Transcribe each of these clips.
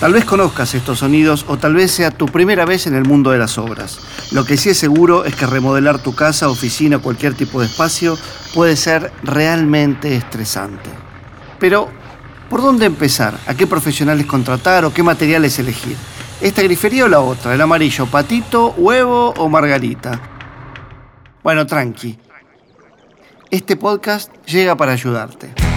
Tal vez conozcas estos sonidos o tal vez sea tu primera vez en el mundo de las obras. Lo que sí es seguro es que remodelar tu casa, oficina o cualquier tipo de espacio puede ser realmente estresante. Pero, ¿por dónde empezar? ¿A qué profesionales contratar o qué materiales elegir? ¿Esta grifería o la otra? ¿El amarillo patito, huevo o margarita? Bueno, tranqui. Este podcast llega para ayudarte.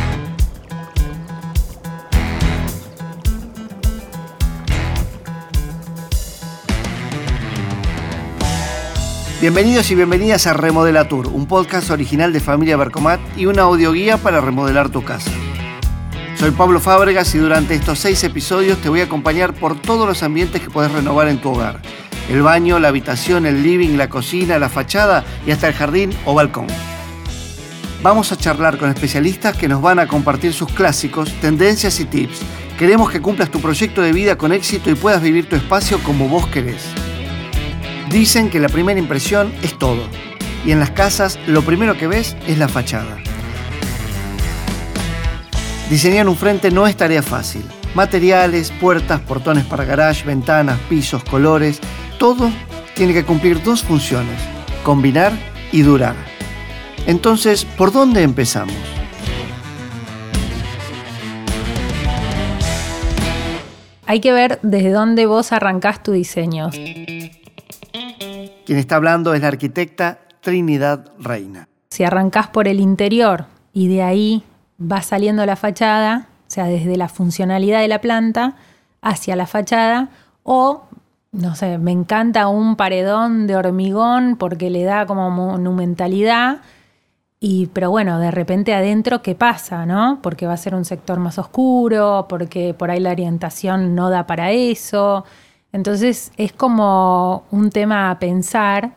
Bienvenidos y bienvenidas a Remodelatur, un podcast original de Familia Bercomat y una audioguía para remodelar tu casa. Soy Pablo Fábregas y durante estos seis episodios te voy a acompañar por todos los ambientes que puedes renovar en tu hogar. El baño, la habitación, el living, la cocina, la fachada y hasta el jardín o balcón. Vamos a charlar con especialistas que nos van a compartir sus clásicos, tendencias y tips. Queremos que cumplas tu proyecto de vida con éxito y puedas vivir tu espacio como vos querés. Dicen que la primera impresión es todo. Y en las casas lo primero que ves es la fachada. Diseñar un frente no es tarea fácil. Materiales, puertas, portones para garage, ventanas, pisos, colores, todo tiene que cumplir dos funciones, combinar y durar. Entonces, ¿por dónde empezamos? Hay que ver desde dónde vos arrancás tu diseño. Quien está hablando es la arquitecta Trinidad Reina. Si arrancás por el interior y de ahí va saliendo la fachada, o sea, desde la funcionalidad de la planta hacia la fachada, o, no sé, me encanta un paredón de hormigón porque le da como monumentalidad, y, pero bueno, de repente adentro, ¿qué pasa? ¿no? Porque va a ser un sector más oscuro, porque por ahí la orientación no da para eso. Entonces es como un tema a pensar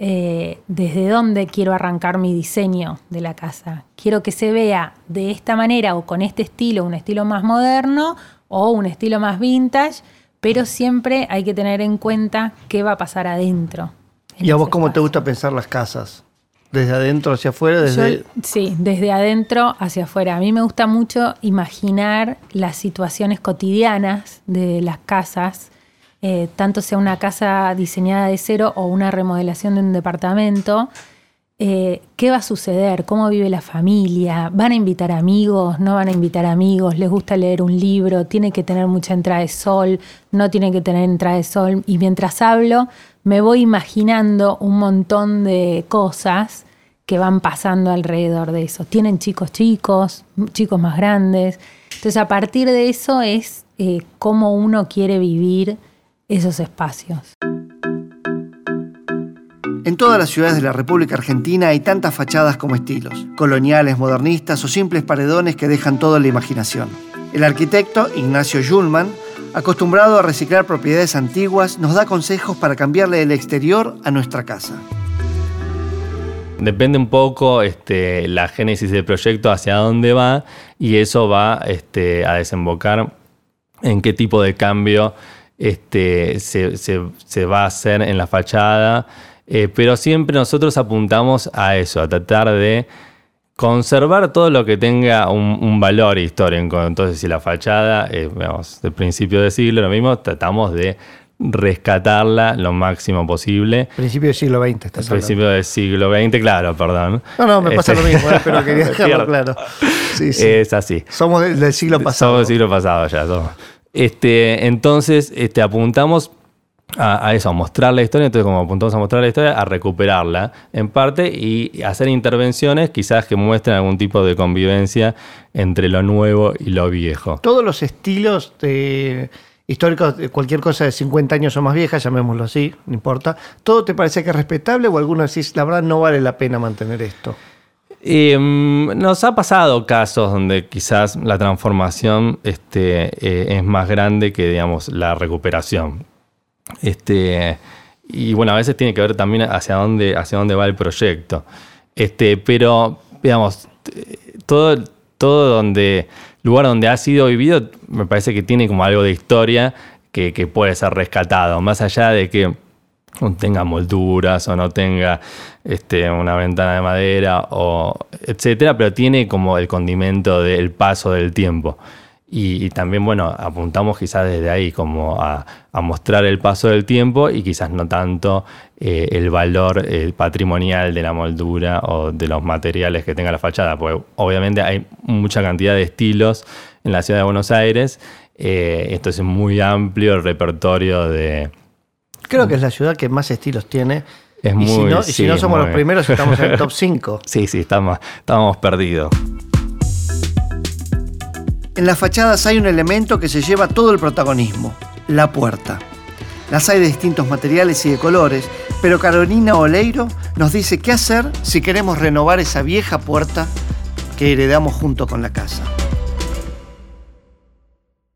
eh, desde dónde quiero arrancar mi diseño de la casa. Quiero que se vea de esta manera o con este estilo, un estilo más moderno o un estilo más vintage, pero siempre hay que tener en cuenta qué va a pasar adentro. ¿Y a vos cómo te gusta pensar las casas? ¿Desde adentro hacia afuera? Desde... sí, desde adentro hacia afuera. A mí me gusta mucho imaginar las situaciones cotidianas de las casas eh, tanto sea una casa diseñada de cero o una remodelación de un departamento, eh, ¿qué va a suceder? ¿Cómo vive la familia? ¿Van a invitar amigos? ¿No van a invitar amigos? ¿Les gusta leer un libro? ¿Tiene que tener mucha entrada de sol? ¿No tiene que tener entrada de sol? Y mientras hablo, me voy imaginando un montón de cosas que van pasando alrededor de eso. Tienen chicos chicos, chicos más grandes. Entonces, a partir de eso es eh, cómo uno quiere vivir esos espacios. En todas las ciudades de la República Argentina hay tantas fachadas como estilos, coloniales, modernistas o simples paredones que dejan todo en la imaginación. El arquitecto Ignacio Schulman, acostumbrado a reciclar propiedades antiguas, nos da consejos para cambiarle el exterior a nuestra casa. Depende un poco este, la génesis del proyecto hacia dónde va y eso va este, a desembocar en qué tipo de cambio este, se, va a hacer en la fachada, eh, pero siempre nosotros apuntamos a eso, a tratar de conservar todo lo que tenga un, valor histórico. Entonces, si la fachada, es del principio del siglo, lo mismo, tratamos de rescatarla lo máximo posible. Principio del siglo XX, estás Principio del siglo XX, claro, perdón. No, no, me pasa lo este, mismo, eh, pero quería dejarlo claro. Sí, sí. Es así. Somos del, siglo pasado. Somos del siglo pasado ya, somos. Este, entonces, este, apuntamos a, eso, a mostrar la historia. Entonces, como apuntamos a mostrar la historia, a recuperarla en parte y hacer intervenciones quizás que muestren algún tipo de convivencia entre lo nuevo y lo viejo. Todos los estilos históricos, cualquier cosa de 50 años o más vieja, llamémoslo así, no importa, ¿todo te parece que es respetable o alguno decís, la verdad no vale la pena mantener esto? Mm, nos ha pasado casos donde quizás la transformación este, eh, es más grande que digamos, la recuperación. Este, y bueno, a veces tiene que ver también hacia dónde, hacia dónde va el proyecto. Este, pero, digamos, todo, todo donde, lugar donde ha sido vivido, me parece que tiene como algo de historia que, puede ser rescatado, más allá de que tenga molduras o no tenga este, una ventana de madera o etcétera, pero tiene como el condimento del paso del tiempo. Y, también, bueno, apuntamos quizás desde ahí como a, mostrar el paso del tiempo y quizás no tanto eh, el valor eh, patrimonial de la moldura o de los materiales que tenga la fachada, porque obviamente hay mucha cantidad de estilos en la ciudad de Buenos Aires. Eh, esto es muy amplio el repertorio de... Creo que es la ciudad que más estilos tiene. Es muy, y si no, somos los primeros, estamos en el top 5. Sí, sí, estamos, estamos perdidos. En las fachadas hay un elemento que se lleva todo el protagonismo, la puerta. Las hay de distintos materiales y de colores, pero Carolina Oleiro nos dice qué hacer si queremos renovar esa vieja puerta que heredamos junto con la casa.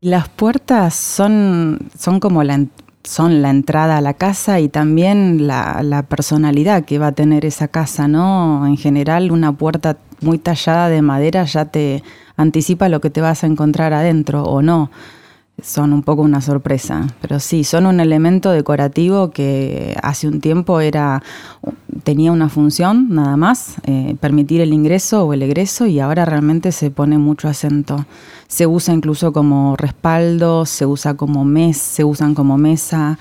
Las puertas son, son como la, son la entrada a la casa y también la, personalidad que va a tener esa casa, ¿no? En general, una puerta muy tallada de madera ya te anticipa lo que te vas a encontrar adentro o no. Son un poco una sorpresa, pero sí, son un elemento decorativo que hace un tiempo era tenía una función nada más, eh, permitir el ingreso o el egreso y ahora realmente se pone mucho acento. Se usa incluso como respaldo, se usa como mes, se usan como mesa,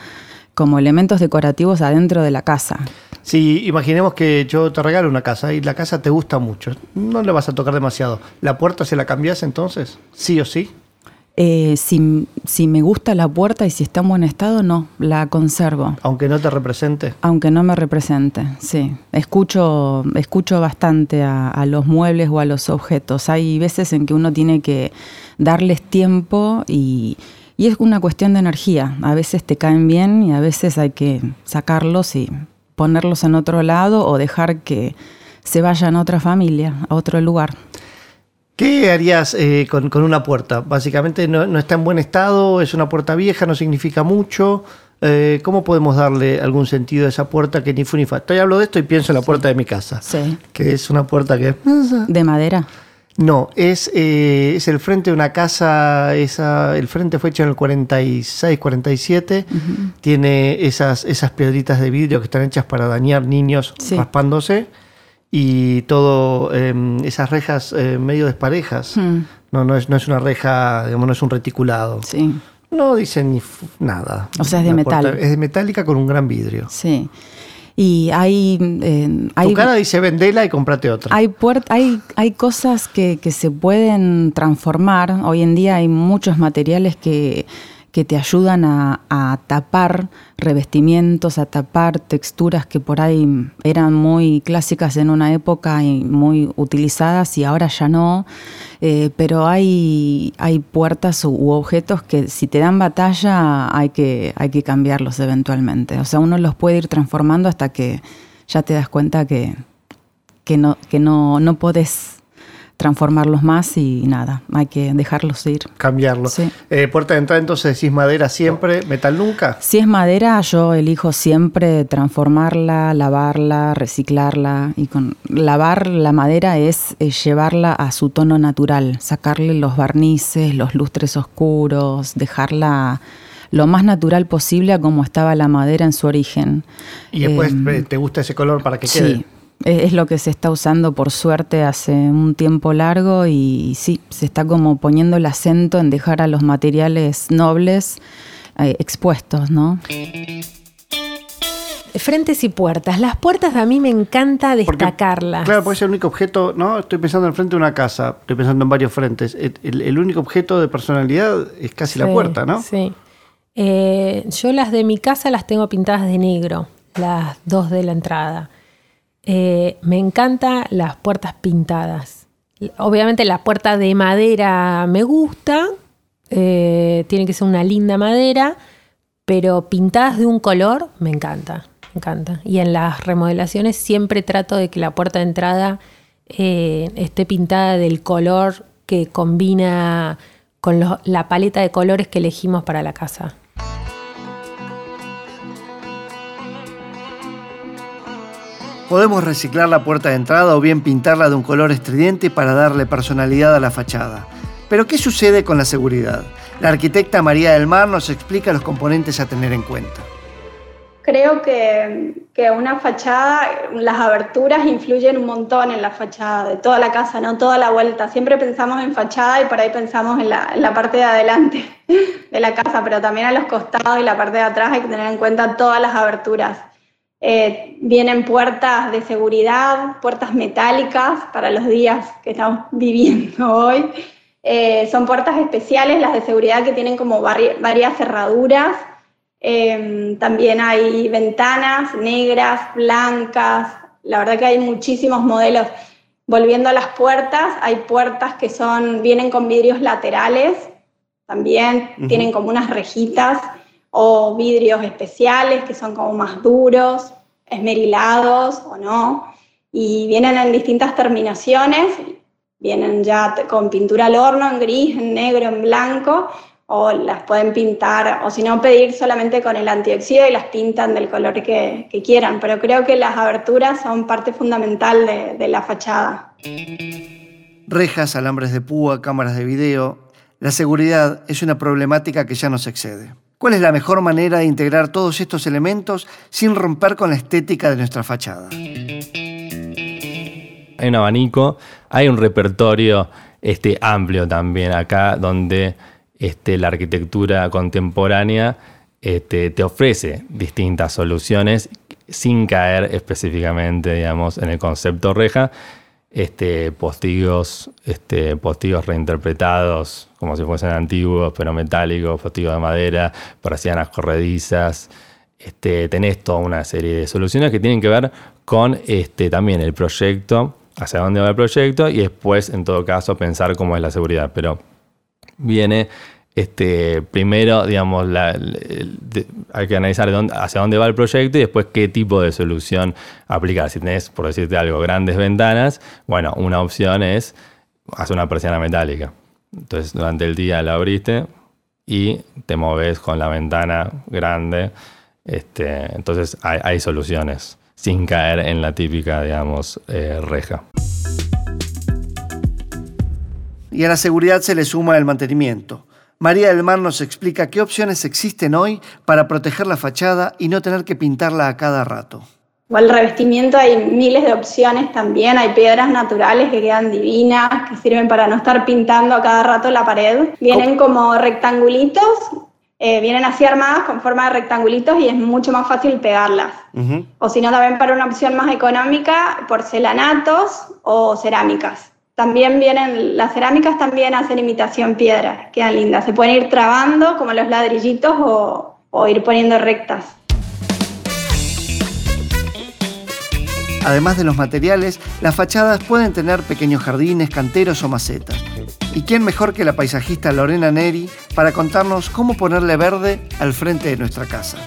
como elementos decorativos adentro de la casa. Si imaginemos que yo te regalo una casa y la casa te gusta mucho, no le vas a tocar demasiado. ¿La puerta se la cambias entonces? ¿Sí o sí? Eh, si, si, me gusta la puerta y si está en buen estado, no, la conservo. Aunque no te represente. Aunque no me represente, sí. Escucho, escucho bastante a, a, los muebles o a los objetos. Hay veces en que uno tiene que darles tiempo y, y es una cuestión de energía. A veces te caen bien y a veces hay que sacarlos y ponerlos en otro lado o dejar que se vayan a otra familia, a otro lugar. ¿Qué harías eh, con, una puerta? Básicamente no, está en buen estado, es una puerta vieja, no significa mucho. Eh, ¿Cómo podemos darle algún sentido a esa puerta que ni fu ni fa? Estoy hablo de esto y pienso en la puerta de mi casa. Sí. Que es una puerta que... ¿De madera? No, es, eh, es el frente de una casa, esa, el frente fue hecho en el 46, 47, tiene esas, esas piedritas de vidrio que están hechas para dañar niños raspándose y todo, em, esas rejas eh, medio desparejas. Hmm. No, no es, no es una reja, digamos, no es un reticulado. Sí. No dice ni nada. O sea, es de metal. es de metálica con un gran vidrio. Sí. Y hay, eh, hay, tu cara dice vendela y comprate otra. Hay, hay, hay cosas que, que se pueden transformar. Hoy en día hay muchos materiales que que te ayudan a, tapar revestimientos, a tapar texturas que por ahí eran muy clásicas en una época y muy utilizadas y ahora ya no. Eh, pero hay, hay puertas u, objetos que si te dan batalla hay que, hay que cambiarlos eventualmente. O sea, uno los puede ir transformando hasta que ya te das cuenta que, que no, que no, no podés transformarlos más y nada, hay que dejarlos ir. Cambiarlos. Eh, puerta de entrada entonces, si es madera siempre, metal nunca. Si es madera, yo elijo siempre transformarla, lavarla, reciclarla. Y con lavar la madera es, llevarla a su tono natural, sacarle los barnices, los lustres oscuros, dejarla lo más natural posible a como estaba la madera en su origen. ¿Y después em, eh, te gusta ese color para que quede? Sí, es lo que se está usando por suerte hace un tiempo largo y sí, se está como poniendo el acento en dejar a los materiales nobles eh, expuestos, ¿no? Frentes y puertas. Las puertas a mí me encanta destacarlas. claro, porque es el único objeto, ¿no? Estoy pensando en frente de una casa, estoy pensando en varios frentes. El, único objeto de personalidad es casi la puerta, ¿no? Sí. Eh, yo las de mi casa las tengo pintadas de negro, las dos de la entrada. Eh, me encantan las puertas pintadas. Obviamente la puerta de madera me gusta, eh, tiene que ser una linda madera, pero pintadas de un color me encanta, me encanta. Y en las remodelaciones siempre trato de que la puerta de entrada eh, esté pintada del color que combina con la paleta de colores que elegimos para la casa. Podemos reciclar la puerta de entrada o bien pintarla de un color estridente para darle personalidad a la fachada. Pero ¿qué sucede con la seguridad? La arquitecta María del Mar nos explica los componentes a tener en cuenta. creo que, que, una fachada, las aberturas influyen un montón en la fachada de toda la casa, no toda la vuelta. Siempre pensamos en fachada y por ahí pensamos en la, en la parte de adelante de la casa, pero también a los costados y la parte de atrás hay que tener en cuenta todas las aberturas. Eh, vienen puertas de seguridad, puertas metálicas para los días que estamos viviendo hoy. Eh, son puertas especiales, las de seguridad que tienen como varias cerraduras Em, también hay ventanas negras, blancas, la verdad que hay muchísimos modelos. Volviendo a las puertas, hay puertas que son, vienen con vidrios laterales, también tienen como unas rejitas o vidrios especiales que son como más duros, esmerilados o no, y vienen en distintas terminaciones, vienen ya con pintura al horno, en gris, en negro, en blanco, o las pueden pintar, o si no, pedir solamente con el antioxido y las pintan del color que, quieran. Pero creo que las aberturas son parte fundamental de, la fachada. Rejas, alambres de púa, cámaras de video. La seguridad es una problemática que ya nos excede. ¿Cuál es la mejor manera de integrar todos estos elementos sin romper con la estética de nuestra fachada? Hay un abanico, hay un repertorio este, amplio también acá donde este, la arquitectura contemporánea este, te ofrece distintas soluciones sin caer específicamente, digamos, en el concepto reja. Este, postigos, este, postigos reinterpretados como si fuesen antiguos, pero metálicos, postigos de madera, persianas corredizas. Este, tenés toda una serie de soluciones que tienen que ver con este, también el proyecto, hacia dónde va el proyecto y después, en todo caso, pensar cómo es la seguridad. Pero viene este, primero, digamos, hay que analizar hacia dónde va el proyecto y después qué tipo de solución aplicar. Si tenés, por decirte algo, grandes ventanas, bueno, una opción es hacer una persiana metálica. Entonces, durante el día la abriste y te moves con la ventana grande. Este, entonces, hay, soluciones sin caer en la típica, digamos, eh, reja. Y a la seguridad se le suma el mantenimiento. María del Mar nos explica qué opciones existen hoy para proteger la fachada y no tener que pintarla a cada rato. el revestimiento hay miles de opciones también, hay piedras naturales que quedan divinas, que sirven para no estar pintando a cada rato la pared. Vienen como rectangulitos, eh, vienen así armadas con forma de rectangulitos y es mucho más fácil pegarlas. O si no, también para una opción más económica, porcelanatos o cerámicas. También vienen, las cerámicas también hacen imitación piedra, quedan lindas. Se pueden ir trabando como los ladrillitos o, o ir poniendo rectas. Además de los materiales, las fachadas pueden tener pequeños jardines, canteros o macetas. ¿Y quién mejor que la paisajista Lorena Neri para contarnos cómo ponerle verde al frente de nuestra casa?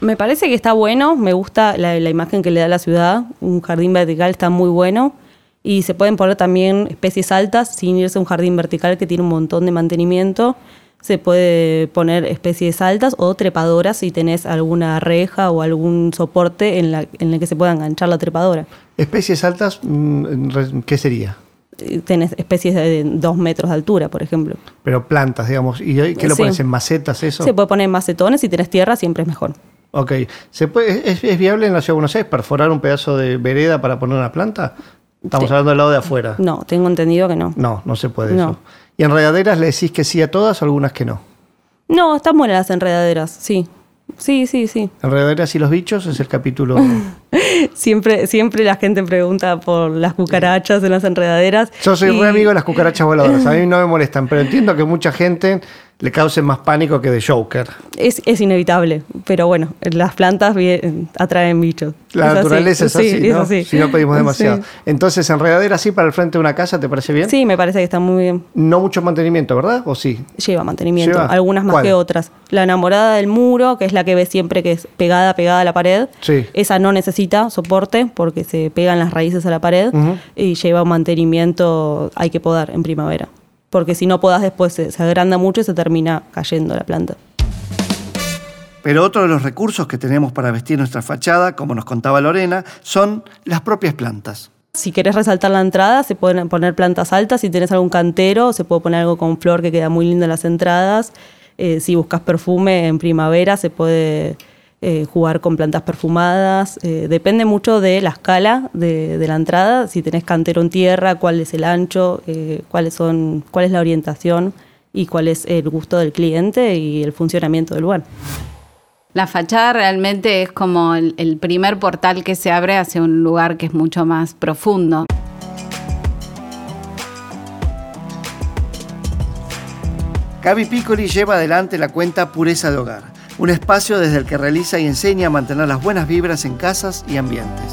Me parece que está bueno, me gusta la, imagen que le da la ciudad, un jardín vertical está muy bueno y se pueden poner también especies altas sin irse a un jardín vertical que tiene un montón de mantenimiento. Se puede poner especies altas o trepadoras si tenés alguna reja o algún soporte en, la, en el que se pueda enganchar la trepadora. ¿Especies altas mm, qué sería? Eh, tenés especies de dos metros de altura, por ejemplo. Pero plantas, digamos. ¿Y qué lo pones en macetas eso? Se puede poner en macetones, si tenés tierra siempre es mejor. Ok. ¿Se puede, es, viable en la ciudad de Buenos Aires perforar un pedazo de vereda para poner una planta? Estamos hablando del lado de afuera. No, tengo entendido que no. No, no se puede eso. ¿Y enredaderas le decís que sí a todas o algunas que no? No, están buenas las enredaderas, sí. Sí, sí, sí. Enredaderas y los bichos es el capítulo. siempre, siempre la gente pregunta por las cucarachas en las enredaderas. Yo soy muy amigo de las cucarachas voladoras. A mí no me molestan, pero entiendo que mucha gente le cause más pánico que de Joker. Es, es inevitable, pero bueno, las plantas atraen bichos. La naturaleza es así, ¿no? Si no pedimos demasiado. Entonces, enredadera así para el frente de una casa, ¿te parece bien? Sí, me parece que está muy bien. No mucho mantenimiento, ¿verdad? ¿O sí? Lleva mantenimiento, algunas más que otras. La enamorada del muro, que es la que ves siempre que es pegada, pegada a la pared. Sí. Esa no necesita soporte porque se pegan las raíces a la pared y lleva un mantenimiento, hay que podar en primavera porque si no podas después se, agranda mucho y se termina cayendo la planta. Pero otro de los recursos que tenemos para vestir nuestra fachada, como nos contaba Lorena, son las propias plantas. Si querés resaltar la entrada, se pueden poner plantas altas. Si tenés algún cantero, se puede poner algo con flor que queda muy lindo en las entradas. Eh, si buscas perfume en primavera se puede eh, jugar con plantas perfumadas. Eh, depende mucho de la escala de, de la entrada, si tenés cantero en tierra, cuál es el ancho, eh, cuáles son, cuál es la orientación y cuál es el gusto del cliente y el funcionamiento del lugar. La fachada realmente es como el, el primer portal que se abre hacia un lugar que es mucho más profundo. Gaby Piccoli lleva adelante la cuenta Pureza de Hogar, un espacio desde el que realiza y enseña a mantener las buenas vibras en casas y ambientes.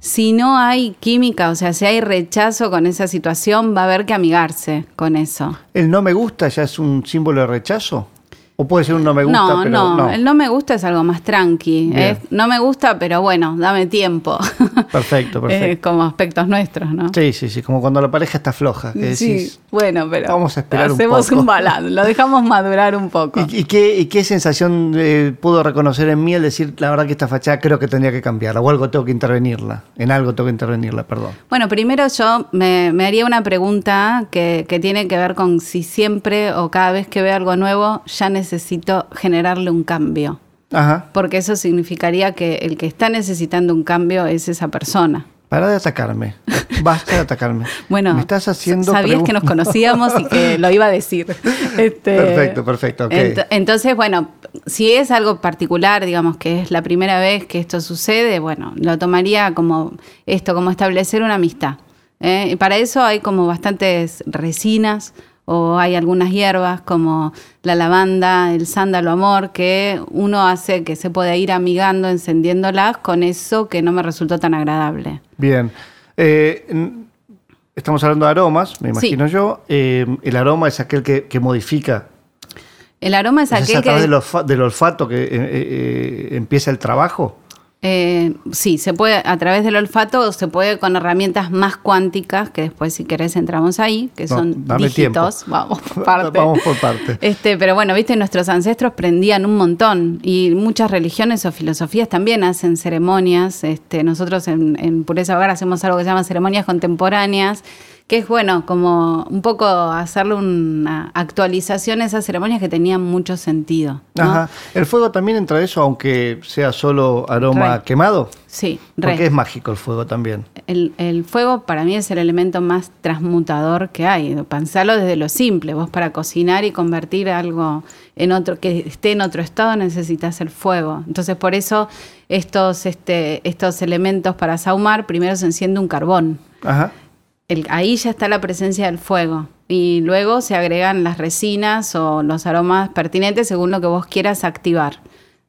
Si no hay química, o sea, si hay rechazo con esa situación, va a haber que amigarse con eso. ¿El no me gusta ya es un símbolo de rechazo? ¿O puede ser un no me gusta, no, pero no, no? el no me gusta es algo más tranqui. Es, no me gusta, pero bueno, dame tiempo. Perfecto, perfecto. Eh, como aspectos nuestros, ¿no? Sí, sí, sí, como cuando la pareja está floja, que decís... Sí, bueno, pero Vamos a esperar un hacemos poco. un balance, lo dejamos madurar un poco. ¿Y, y qué, y qué sensación eh, pudo reconocer en mí el decir, la verdad que esta fachada creo que tendría que cambiarla, o algo tengo que intervenirla, en algo tengo que intervenirla, perdón? Bueno, primero yo me, me haría una pregunta que, que tiene que ver con si siempre o cada vez que veo algo nuevo ya necesito generarle un cambio. Ajá. Porque eso significaría que el que está necesitando un cambio es esa persona. Para de atacarme. Basta de atacarme. Bueno, me estás haciendo sabías que nos conocíamos y que lo iba a decir. Este, Perfecto, perfecto, ent- entonces, bueno, si es algo particular, digamos que es la primera vez que esto sucede, bueno, lo tomaría como esto, como establecer una amistad. ¿eh? Y para eso hay como bastantes resinas o hay algunas hierbas como la lavanda, el sándalo amor, que uno hace que se pueda ir amigando, encendiéndolas con eso que no me resultó tan agradable. Bien. Eh, estamos hablando de aromas, me Sí. imagino yo. Eh, el aroma es aquel que, que modifica. El aroma es ¿Es aquel a través que... del, olfa- del olfato que eh, empieza el trabajo? Eh, sí, se puede a través del olfato se puede con herramientas más cuánticas, que después si querés entramos ahí, que No, son dame dígitos. tiempo. Vamos por parte. Vamos por parte. Este, pero bueno, viste, nuestros ancestros prendían un montón y muchas religiones o filosofías también hacen ceremonias. Este, nosotros en, en Pureza Hogar hacemos algo que se llama ceremonias contemporáneas, que es bueno, como un poco hacerle una actualización a esas ceremonias que tenían mucho sentido. ¿no? Ajá. ¿El fuego también entra eso, aunque sea solo aroma Re. quemado? Sí, re. Porque es mágico el fuego también. El, el fuego para mí es el elemento más transmutador que hay. Pensarlo desde lo simple. Vos para cocinar y convertir algo en otro, que esté en otro estado, necesitas el fuego. Entonces, por eso estos, este, estos elementos para sahumar, primero se enciende un carbón. Ajá. Ahí ya está la presencia del fuego. Y luego se agregan las resinas o los aromas pertinentes según lo que vos quieras activar.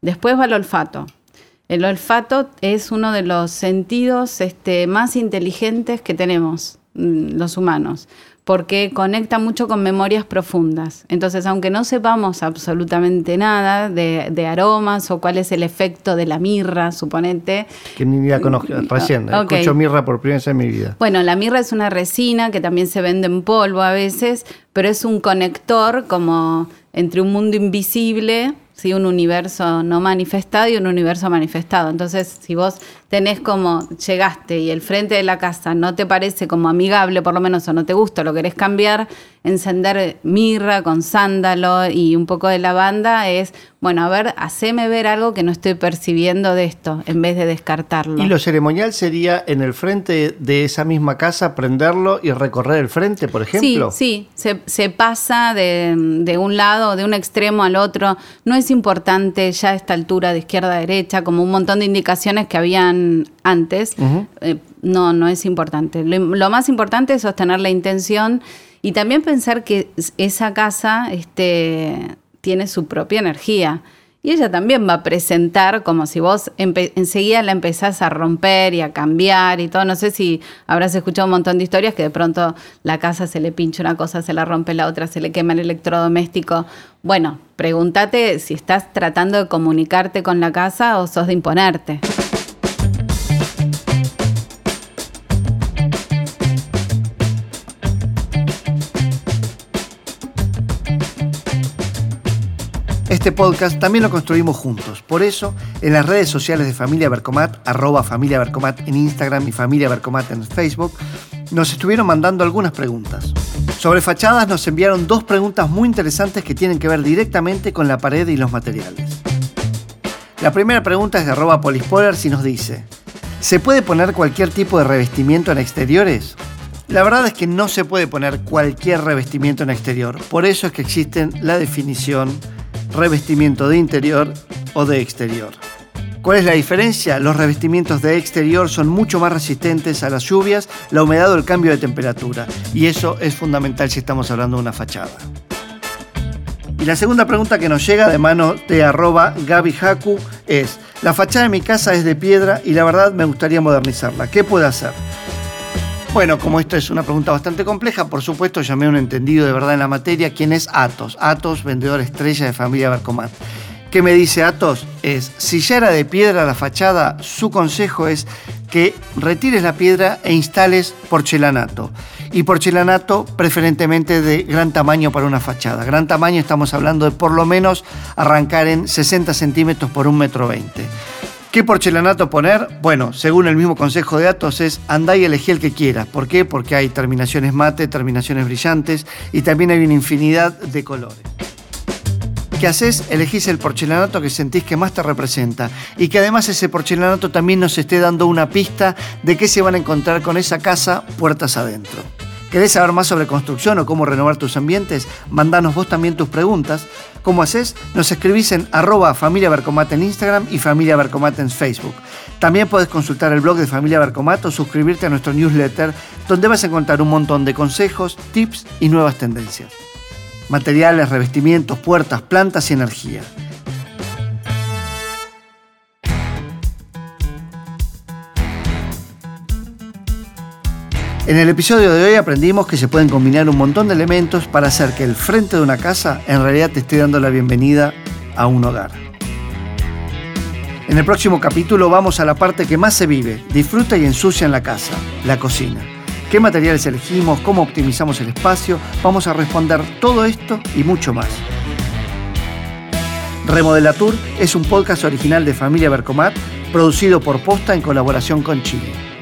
Después va el olfato. El olfato es uno de los sentidos este, más inteligentes que tenemos mm, los humanos, porque conecta mucho con memorias profundas. Entonces, aunque no sepamos absolutamente nada de, de aromas o cuál es el efecto de la mirra, suponete, Que ni la conozco. Recién. ok. Escucho mirra por primera vez en mi vida. bueno, la mirra es una resina que también se vende en polvo a veces, pero es un conector como entre un mundo invisible, ¿sí? un universo no manifestado y un universo manifestado. Entonces, si vos tenés como llegaste y el frente de la casa no te parece como amigable, por lo menos, o no te gusta, lo querés cambiar, encender mirra con sándalo y un poco de lavanda es, bueno, a ver, haceme ver algo que no estoy percibiendo de esto, en vez de descartarlo. Y lo ceremonial sería en el frente de esa misma casa prenderlo y recorrer el frente, por ejemplo. Sí, sí, se, se pasa de, de un lado, de un extremo al otro. No es importante ya a esta altura de izquierda a derecha, como un montón de indicaciones que habían antes. Eh, no, no es importante. Lo, lo más importante es sostener la intención y también pensar que es- esa casa este, tiene su propia energía. Y ella también va a presentar como si vos enseguida la empezás a romper y a cambiar y todo. No sé si habrás escuchado un montón de historias que de pronto la casa se le pincha una cosa, se la rompe la otra, se le quema el electrodoméstico. Bueno, pregúntate si estás tratando de comunicarte con la casa o sos de imponerte. Este podcast también lo construimos juntos. Por eso, en las redes sociales de Familia Bercomat, arroba Familia Bercomat en Instagram y Familia Bercomat en Facebook, nos estuvieron mandando algunas preguntas. Sobre fachadas nos enviaron dos preguntas muy interesantes que tienen que ver directamente con la pared y los materiales. La primera pregunta es de arroba polispoilers y nos dice, ¿se puede poner cualquier tipo de revestimiento en exteriores? La verdad es que no se puede poner cualquier revestimiento en exterior, por eso es que existen la definición revestimiento de interior o de exterior. ¿Cuál es la diferencia? Los revestimientos de exterior son mucho más resistentes a las lluvias, la humedad o el cambio de temperatura, y eso es fundamental si estamos hablando de una fachada. Y la segunda pregunta que nos llega de mano de arroba Gaby Haku es, la fachada de mi casa es de piedra y la verdad me gustaría modernizarla. ¿Qué puedo hacer? Bueno, como esta es una pregunta bastante compleja, por supuesto llamé a un entendido de verdad en la materia, quien es Atos. Atos, vendedor estrella de familia Bercomat. ¿Qué me dice Atos? Es, si ya era de piedra la fachada, su consejo es que retires la piedra e instales porcelanato. Y porcelanato preferentemente de gran tamaño para una fachada. Gran tamaño estamos hablando de por lo menos arrancar en 60 centímetros por un metro 20. ¿Qué porcelanato poner? Bueno, según el mismo consejo de Atos es andá y elegí el que quieras. ¿Por qué? Porque hay terminaciones mate, terminaciones brillantes y también hay una infinidad de colores. ¿Qué haces? Elegís el porcelanato que sentís que más te representa y que además ese porcelanato también nos esté dando una pista de qué se van a encontrar con esa casa puertas adentro. ¿Querés saber más sobre construcción o cómo renovar tus ambientes? Mandanos vos también tus preguntas. ¿Cómo haces? Nos escribís en arroba familia en Instagram y familia en Facebook. También podés consultar el blog de Familia Bercomat o suscribirte a nuestro newsletter donde vas a encontrar un montón de consejos, tips y nuevas tendencias materiales, revestimientos, puertas, plantas y energía. En el episodio de hoy aprendimos que se pueden combinar un montón de elementos para hacer que el frente de una casa en realidad te esté dando la bienvenida a un hogar. En el próximo capítulo vamos a la parte que más se vive, disfruta y ensucia en la casa, la cocina qué materiales elegimos, cómo optimizamos el espacio. Vamos a responder todo esto y mucho más. Remodelatur es un podcast original de Familia Bercomat, producido por Posta en colaboración con Chile.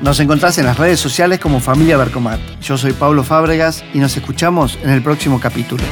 Nos encontrás en las redes sociales como Familia Bercomat. Yo soy Pablo Fábregas y nos escuchamos en el próximo capítulo.